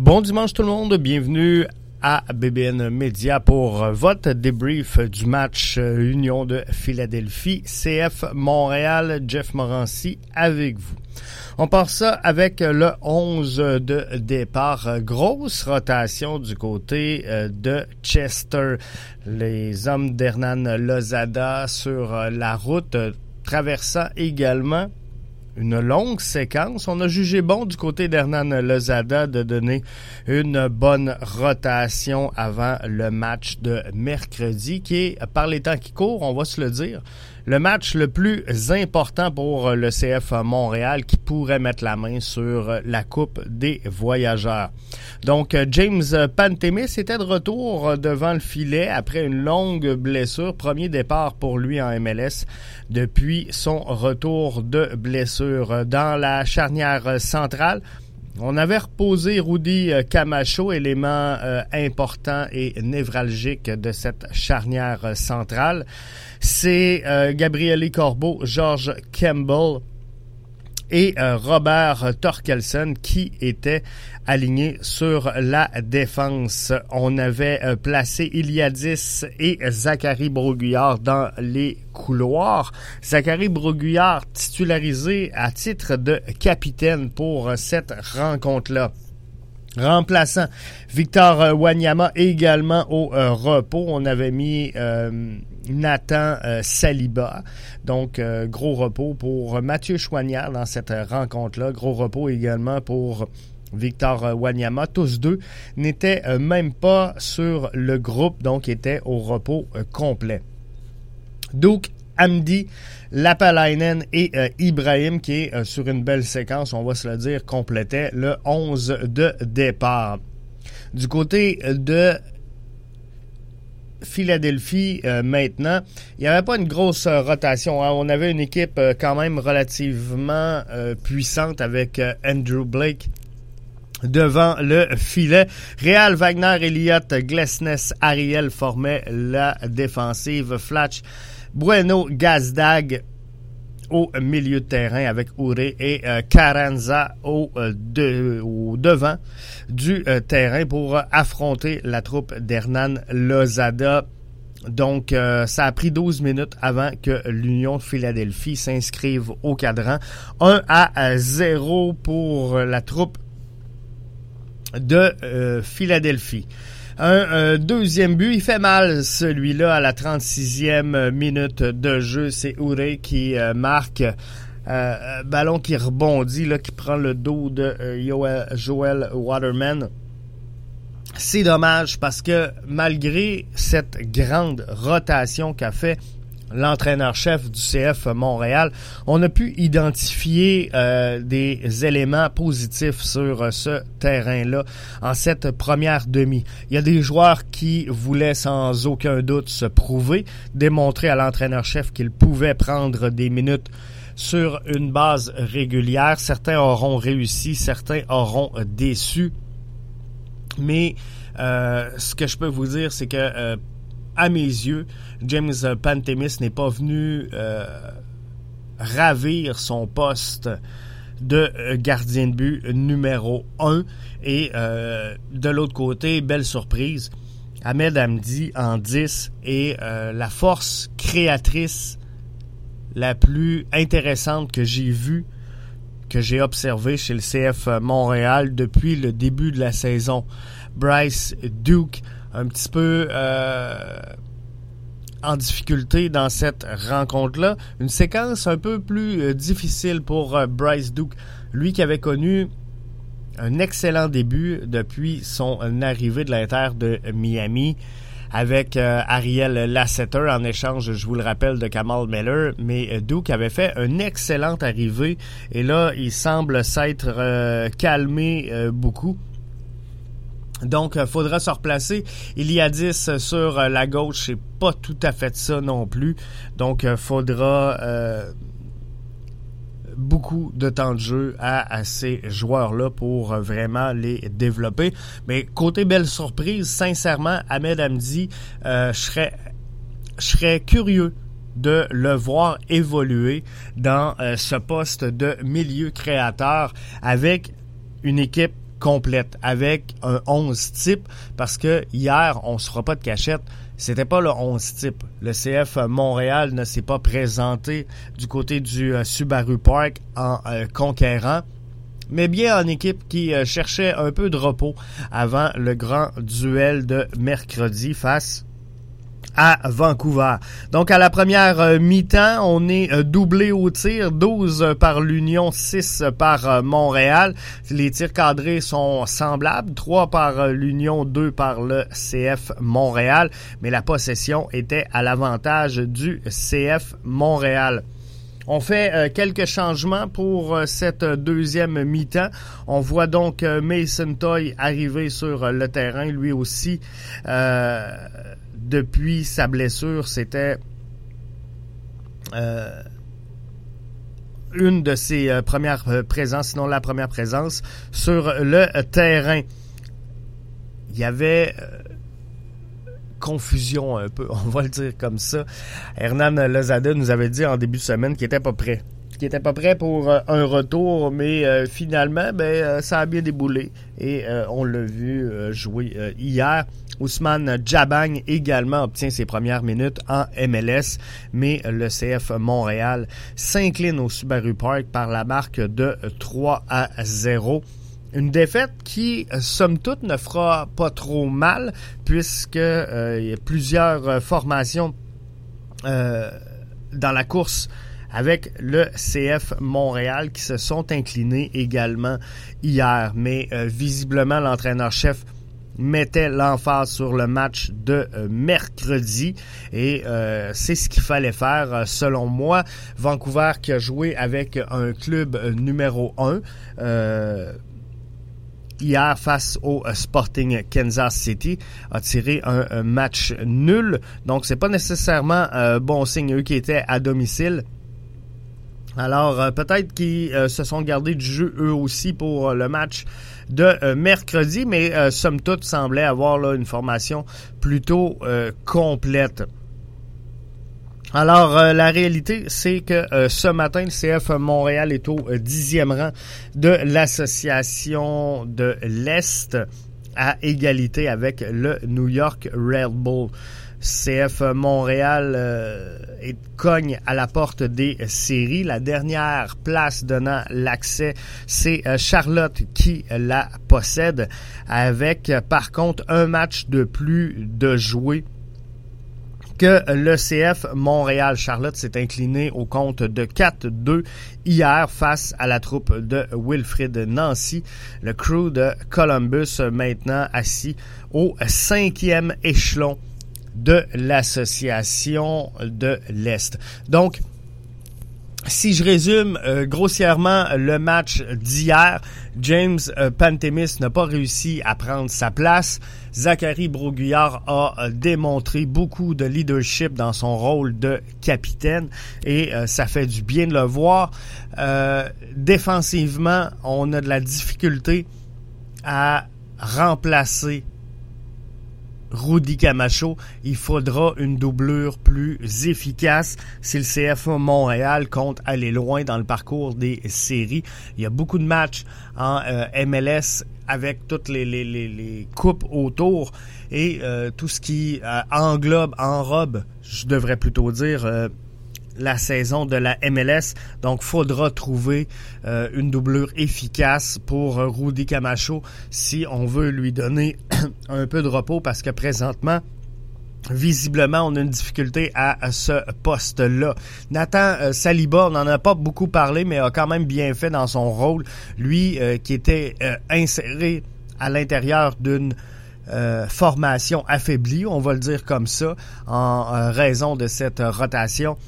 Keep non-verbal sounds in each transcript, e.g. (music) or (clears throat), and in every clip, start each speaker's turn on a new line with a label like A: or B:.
A: Bon dimanche tout le monde, bienvenue à BBN Media pour votre débrief du match Union de Philadelphie, CF Montréal, Jeff Morancy avec vous. On part ça avec le 11 de départ. Grosse rotation du côté euh, de Chester. Les hommes d'Hernan Lozada sur la route, traversant également une longue séquence. On a jugé bon du côté d'Hernan Lozada de donner une bonne rotation avant le match de mercredi, qui est, par les temps qui courent, on va se le dire, le match le plus important pour le CF Montréal qui pourrait mettre la main sur la Coupe des voyageurs. Donc, James Pantemis était de retour devant le filet après une longue blessure. Premier départ pour lui en MLS depuis son retour de blessure. Dans la charnière centrale, on avait reposé Rudy Camacho, élément euh, important et névralgique de cette charnière centrale. C'est euh, Corbeau, George Campbell et euh, Robert Torkelson qui étaient alignés sur la défense. On avait euh, placé Iliadis et Zachary Broguillard dans les couloirs. Zachary Broguillard titularisé à titre de capitaine pour cette rencontre-là. Remplaçant Victor Wanyama également au repos. On avait mis Nathan euh, Saliba. Donc, euh, gros repos pour Mathieu Chouanière dans cette rencontre-là. Gros repos également pour Victor Wanyama. Tous deux n'étaient euh, même pas sur le groupe, donc étaient au repos complet. Donc, Amdi, Lapalainen et Ibrahim, qui est sur une belle séquence, on va se le dire, complétait le 11 de départ. Du côté de Philadelphie euh, maintenant, il n'y avait pas une grosse euh, rotation. Hein. On avait une équipe euh, quand même relativement puissante avec Andrew Blake devant le filet. Real Wagner, Elliott, Glesness, Ariel formaient la défensive. Flatch, Bueno, Gazdag, au milieu de terrain avec Ouré et euh, Caranza au, euh, devant du euh, terrain pour affronter la troupe d'Hernan Lozada. Donc, ça a pris 12 minutes avant que l'Union de Philadelphie s'inscrive au cadran. 1 à 0 pour la troupe de Philadelphie. Un deuxième but, il fait mal celui-là à la 36e minute de jeu. C'est Ouré qui euh, marque. Euh, euh, ballon qui rebondit, là, qui prend le dos de Joel Waterman. C'est dommage parce que malgré cette grande rotation qu'a fait l'entraîneur-chef du CF Montréal, on a pu identifier euh, des éléments positifs sur euh, ce terrain-là en cette première demi. Il y a des joueurs qui voulaient sans aucun doute se prouver, démontrer à l'entraîneur-chef qu'il pouvait prendre des minutes sur une base régulière. Certains auront réussi, certains auront déçu. Mais euh, ce que je peux vous dire, c'est que à mes yeux, James Pantemis n'est pas venu euh, ravir son poste de euh, gardien de but numéro 1. Et euh, de l'autre côté, belle surprise, Ahmed Hamdi en 10 est la force créatrice la plus intéressante que j'ai vue, que j'ai observée chez le CF Montréal depuis le début de la saison. Bryce Duke, un petit peu en difficulté dans cette rencontre-là. Une séquence un peu plus euh, difficile pour euh, Bryce Duke, lui qui avait connu un excellent début depuis son arrivée de l'Inter de Miami avec euh, Ariel Lasseter en échange, je vous le rappelle, de Kamal Miller. Mais Duke avait fait une excellente arrivée et là, il semble s'être calmé beaucoup. Donc, il euh, faudra se replacer. Il y a 10 sur euh, la gauche, c'est pas tout à fait ça non plus. Donc, il euh, faudra beaucoup de temps de jeu à, ces joueurs-là pour vraiment les développer. Mais côté belle surprise, sincèrement, Ahmed Hamdi, serais je serais curieux de le voir évoluer dans ce poste de milieu créateur avec une équipe complète avec un 11 type parce que hier, on se fera pas de cachette. C'était pas le 11 type. Le CF Montréal ne s'est pas présenté du côté du euh, Subaru Park en euh, conquérant mais bien en équipe qui euh, cherchait un peu de repos avant le grand duel de mercredi face à Vancouver. Donc à la première euh, mi-temps, on est euh, doublé au tir, 12 par l'Union, 6 par euh, Montréal. Les tirs cadrés sont semblables, 3 par l'Union, 2 par le CF Montréal, mais la possession était à l'avantage du CF Montréal. On fait quelques changements pour cette deuxième mi-temps. On voit donc Mason Toy arriver sur le terrain, lui aussi depuis sa blessure, c'était euh, une de ses euh, premières euh, présences, sinon la première présence, sur le terrain. Il y avait confusion un peu, (laughs) on va le dire comme ça. Hernan Lozada nous avait dit en début de semaine qu'il était pas prêt qui était pas prêt pour un retour, mais finalement, ben, ça a bien déboulé et on l'a vu jouer hier. Ousmane Jabang également obtient ses premières minutes en MLS, mais le CF Montréal s'incline au Subaru Park par la marque de 3 à 0. Une défaite qui, somme toute, ne fera pas trop mal, puisque euh, il y a plusieurs formations euh, dans la course avec le CF Montréal qui se sont inclinés également hier. Mais euh, visiblement, l'entraîneur-chef mettait l'emphase sur le match de euh, mercredi et euh, c'est ce qu'il fallait faire euh, selon moi. Vancouver qui a joué avec un club numéro 1 hier face au Sporting Kansas City a tiré un, match nul. Donc c'est pas nécessairement un bon signe eux qui étaient à domicile. Alors peut-être qu'ils se sont gardés du jeu eux aussi pour le match de euh, mercredi, mais euh, somme toute semblait avoir là, une formation plutôt euh, complète. Alors, la réalité, c'est que ce matin, le CF Montréal est au dixième rang de l'association de l'Est à égalité avec le New York Red Bull. CF Montréal euh, cogne à la porte des séries. La dernière place donnant l'accès, c'est euh, Charlotte qui la possède avec par contre un match de plus de jouer que le CF Montréal. Charlotte s'est incliné au compte de 4-2 hier face à la troupe de Wilfrid Nancy. Le crew de Columbus maintenant assis au cinquième échelon de l'association de l'Est. Donc, si je résume euh, grossièrement le match d'hier, James euh, Pantemis n'a pas réussi à prendre sa place. Zachary Broguillard a euh, démontré beaucoup de leadership dans son rôle de capitaine et ça fait du bien de le voir. défensivement, on a de la difficulté à remplacer Rudy Camacho, il faudra une doublure plus efficace si le CFA Montréal compte aller loin dans le parcours des séries. Il y a beaucoup de matchs en euh, MLS avec toutes les, les, les, coupes autour et euh, tout ce qui euh, englobe, enrobe, je devrais plutôt dire, la saison de la MLS. Donc, faudra trouver euh, une doublure efficace pour euh, Rudy Camacho si on veut lui donner (clears throat) un peu de repos parce que présentement, Visiblement, on a une difficulté à, ce poste-là. Nathan euh, Saliba, on n'en a pas beaucoup parlé, mais a quand même bien fait dans son rôle. Lui qui était inséré à l'intérieur d'une formation affaiblie, on va le dire comme ça, en raison de cette rotation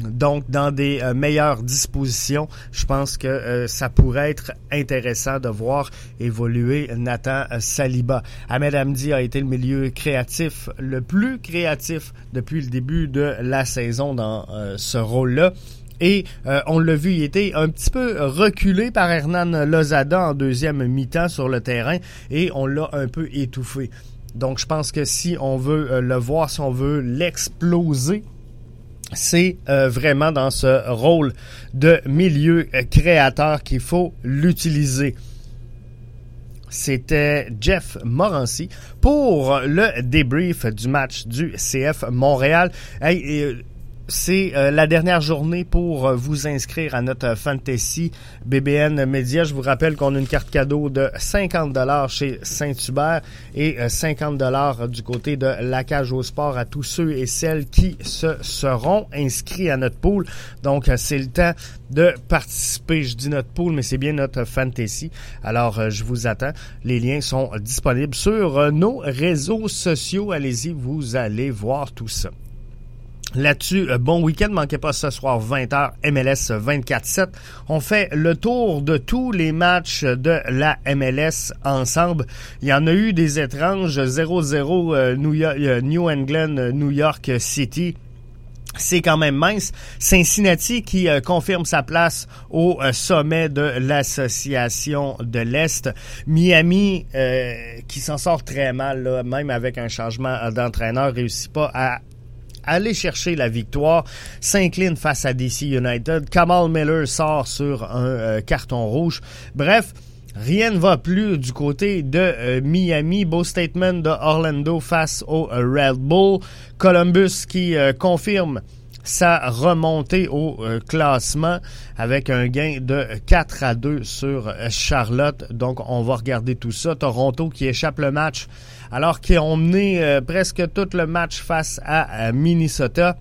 A: donc dans des euh, meilleures dispositions. Je pense que euh, ça pourrait être intéressant de voir évoluer Nathan euh, Saliba. Ahmed Hamdi a été le milieu créatif, le plus créatif depuis le début de la saison dans ce rôle-là. Et on l'a vu, il était un petit peu reculé par Hernan Lozada en deuxième mi-temps sur le terrain et on l'a un peu étouffé. Donc je pense que si on veut le voir, si on veut l'exploser, c'est euh, vraiment dans ce rôle de milieu créateur qu'il faut l'utiliser. C'était Jeff Morancy pour le débrief du match du CF Montréal. Hey, c'est euh, la dernière journée pour euh, vous inscrire à notre Fantasy BBN Media. Je vous rappelle qu'on a une carte cadeau de 50 dollars chez Saint-Hubert et 50 euh, dollars du côté de la cage au sport à tous ceux et celles qui se seront inscrits à notre pool. Donc c'est le temps de participer. Je dis notre pool, mais c'est bien notre fantasy. Alors je vous attends. Les liens sont disponibles sur nos réseaux sociaux. Allez-y, vous allez voir tout ça. Là-dessus, euh, bon week-end, manquez pas ce soir 20h MLS 24-7. On fait le tour de tous les matchs de la MLS ensemble. Il y en a eu des étranges 0-0 euh, New, euh, New England, New York City c'est quand même mince. Cincinnati qui confirme sa place au sommet de l'association de l'Est. Miami qui s'en sort très mal, là, même avec un changement d'entraîneur, réussit pas à aller chercher la victoire, s'incline face à DC United. Kamal Miller sort sur un euh, carton rouge. Bref, Rien ne va plus du côté de euh, Miami. Beau statement de Orlando face au euh, Red Bull. Columbus qui confirme sa remontée au classement avec un gain de 4 à 2 sur Charlotte. Donc on va regarder tout ça. Toronto qui échappe le match alors qu'ils ont mené euh, presque tout le match face à, Minnesota.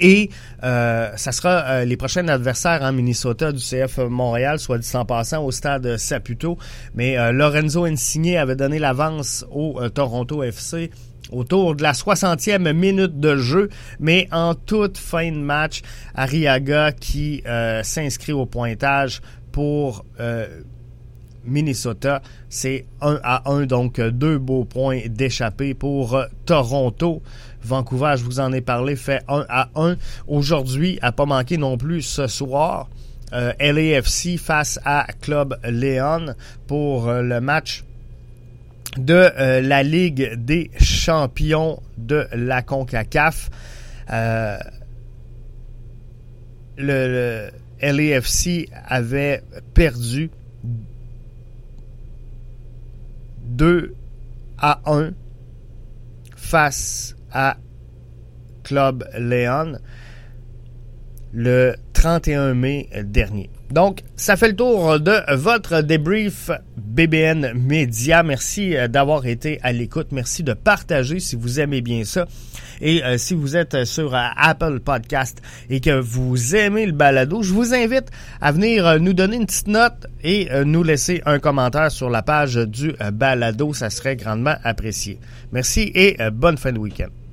A: Et euh, ça sera euh, les prochains adversaires en Minnesota du CF Montréal, soit dit en passant, au stade Saputo. Mais Lorenzo Insigne avait donné l'avance au Toronto FC autour de la 60e minute de jeu, mais en toute fin de match, Ariaga qui s'inscrit au pointage pour Minnesota. C'est 1 à 1, donc deux beaux points d'échappée pour euh, Toronto. Vancouver, je vous en ai parlé, fait 1 à 1. Aujourd'hui, à pas manquer non plus ce soir, euh, LAFC face à Club Léon pour euh, le match de la Ligue des champions de la CONCACAF. le, le LAFC avait perdu 2 à 1 face à Club Léon le 31 mai dernier. Donc, ça fait le tour de votre débrief BBN Média. Merci euh, d'avoir été à l'écoute. Merci de partager si vous aimez bien ça. Et euh, si vous êtes sur euh, Apple Podcast et que vous aimez le balado, je vous invite à venir nous donner une petite note et nous laisser un commentaire sur la page du balado. Ça serait grandement apprécié. Merci et bonne fin de week-end.